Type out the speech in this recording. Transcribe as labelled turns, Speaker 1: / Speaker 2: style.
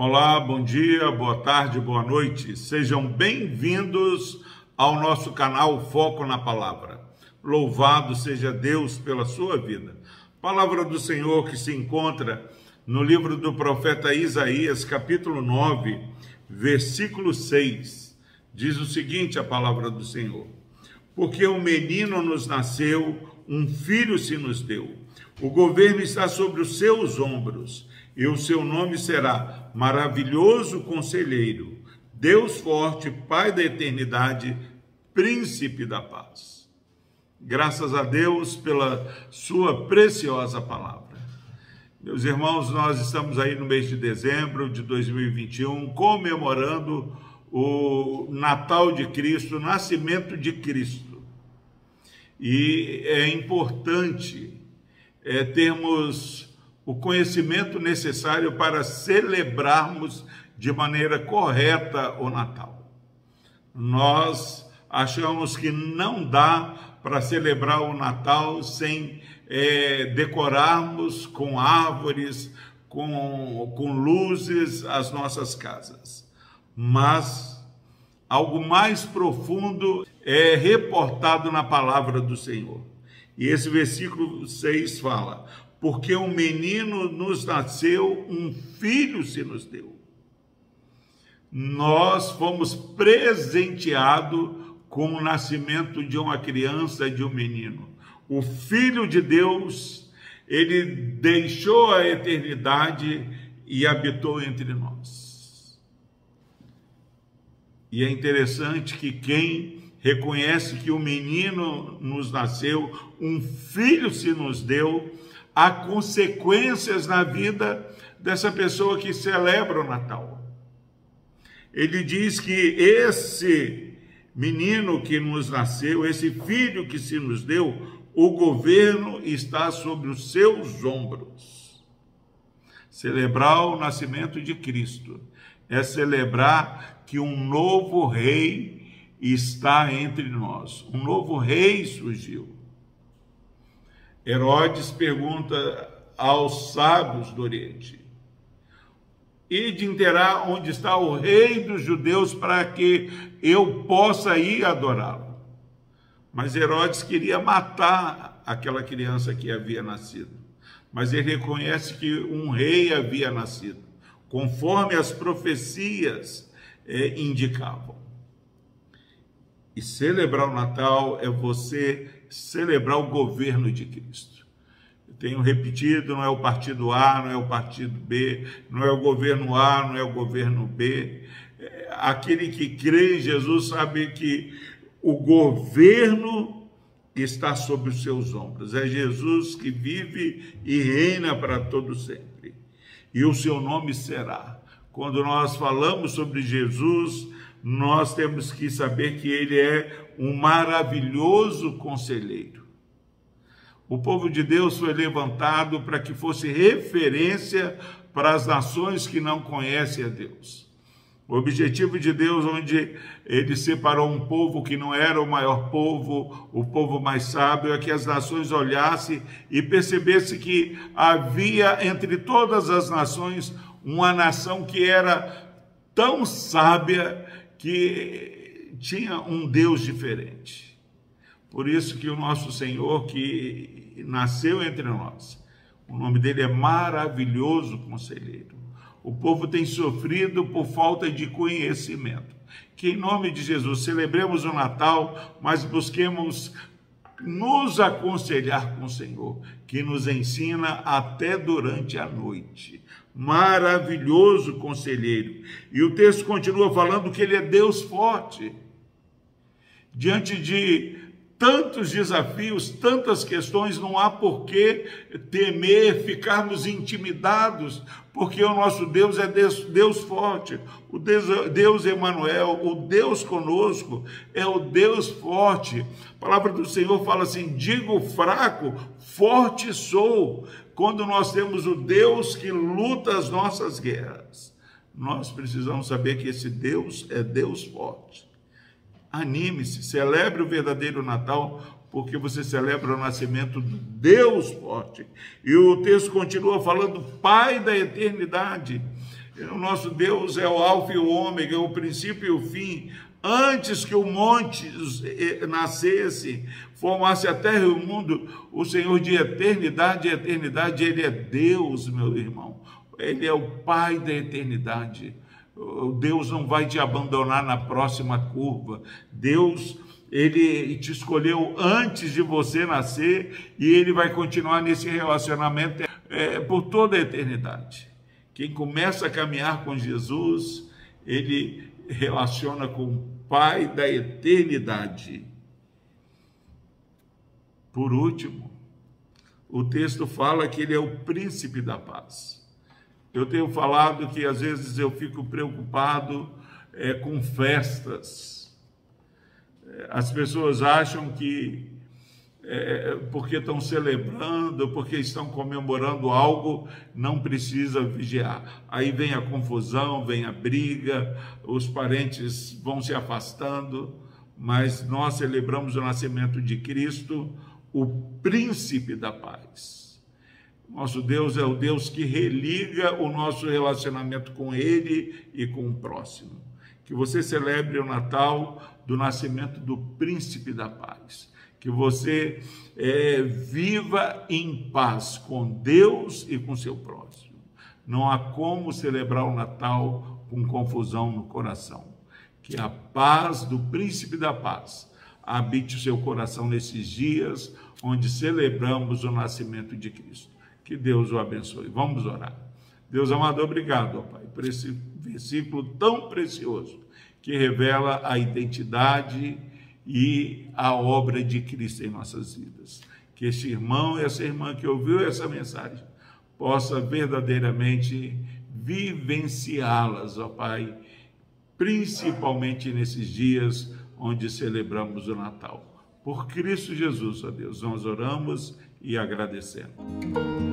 Speaker 1: Olá, bom dia, boa tarde, boa noite. Sejam bem-vindos ao nosso canal Foco na Palavra. Louvado seja Deus pela sua vida. Palavra do Senhor que se encontra no livro do profeta Isaías, capítulo 9, versículo 6. Diz o seguinte: a palavra do Senhor: Porque um menino nos nasceu, um filho se nos deu. O governo está sobre os seus ombros e o seu nome será Maravilhoso Conselheiro, Deus Forte, Pai da Eternidade, Príncipe da Paz. Graças a Deus pela Sua preciosa palavra. Meus irmãos, nós estamos aí no mês de dezembro de 2021 comemorando o Natal de Cristo, o nascimento de Cristo. E é importante é, termos o conhecimento necessário para celebrarmos de maneira correta o Natal. Nós achamos que não dá para celebrar o Natal sem é, decorarmos com árvores, com, com luzes as nossas casas. Mas algo mais profundo é reportado na palavra do Senhor. E esse versículo 6 fala: porque um menino nos nasceu, um filho se nos deu. Nós fomos presenteados com o nascimento de uma criança, de um menino. O Filho de Deus, ele deixou a eternidade e habitou entre nós. E é interessante que quem reconhece que o menino nos nasceu, um filho se nos deu, há consequências na vida dessa pessoa que celebra o Natal. Ele diz que esse menino que nos nasceu, esse filho que se nos deu, o governo está sobre os seus ombros. Celebrar o nascimento de Cristo é celebrar que um novo rei está entre nós. Um novo rei surgiu. Herodes pergunta aos sábios do Oriente: e de interar onde está o rei dos judeus para que eu possa ir adorá-lo. Mas Herodes queria matar aquela criança que havia nascido. Mas ele reconhece que um rei havia nascido, conforme as profecias eh, indicavam. E celebrar o Natal é você celebrar o governo de Cristo. Eu tenho repetido, não é o partido A, não é o partido B, não é o governo A, não é o governo B. É, aquele que crê em Jesus sabe que o governo está sobre os seus ombros. É Jesus que vive e reina para todo sempre. E o seu nome será. Quando nós falamos sobre Jesus, nós temos que saber que ele é um maravilhoso conselheiro. O povo de Deus foi levantado para que fosse referência para as nações que não conhecem a Deus. O objetivo de Deus, onde ele separou um povo que não era o maior povo, o povo mais sábio, é que as nações olhassem e percebessem que havia entre todas as nações uma nação que era tão sábia que tinha um Deus diferente. Por isso que o nosso Senhor que nasceu entre nós, o nome dele é maravilhoso conselheiro. O povo tem sofrido por falta de conhecimento. Que em nome de Jesus celebremos o Natal, mas busquemos nos aconselhar com o Senhor, que nos ensina até durante a noite maravilhoso conselheiro. E o texto continua falando que ele é Deus forte. Diante de tantos desafios, tantas questões, não há por que temer, ficarmos intimidados, porque o nosso Deus é Deus, Deus forte, o Deus, Deus o Deus conosco é o Deus forte. A palavra do Senhor fala assim: digo fraco, forte sou. Quando nós temos o Deus que luta as nossas guerras, nós precisamos saber que esse Deus é Deus forte. Anime-se, celebre o verdadeiro Natal, porque você celebra o nascimento do Deus forte. E o texto continua falando, Pai da eternidade. O nosso Deus é o alfa e o ômega, é o princípio e o fim. Antes que o monte nascesse, formasse a terra e o mundo, o Senhor de eternidade e eternidade, Ele é Deus, meu irmão. Ele é o Pai da eternidade. Deus não vai te abandonar na próxima curva. Deus, Ele te escolheu antes de você nascer e Ele vai continuar nesse relacionamento é, por toda a eternidade. Quem começa a caminhar com Jesus, ele relaciona com o Pai da eternidade. Por último, o texto fala que ele é o príncipe da paz. Eu tenho falado que às vezes eu fico preocupado é, com festas. É, as pessoas acham que é, porque estão celebrando, porque estão comemorando algo, não precisa vigiar. Aí vem a confusão, vem a briga, os parentes vão se afastando, mas nós celebramos o nascimento de Cristo, o príncipe da paz. Nosso Deus é o Deus que religa o nosso relacionamento com Ele e com o próximo. Que você celebre o Natal do nascimento do príncipe da paz que você é, viva em paz com Deus e com seu próximo. Não há como celebrar o Natal com confusão no coração. Que a paz do príncipe da paz habite o seu coração nesses dias onde celebramos o nascimento de Cristo. Que Deus o abençoe. Vamos orar. Deus amado, obrigado, ó Pai, por esse versículo tão precioso que revela a identidade e a obra de Cristo em nossas vidas. Que este irmão e essa irmã que ouviu essa mensagem possa verdadeiramente vivenciá-las, ó Pai, principalmente nesses dias onde celebramos o Natal. Por Cristo Jesus, ó Deus, nós oramos e agradecemos.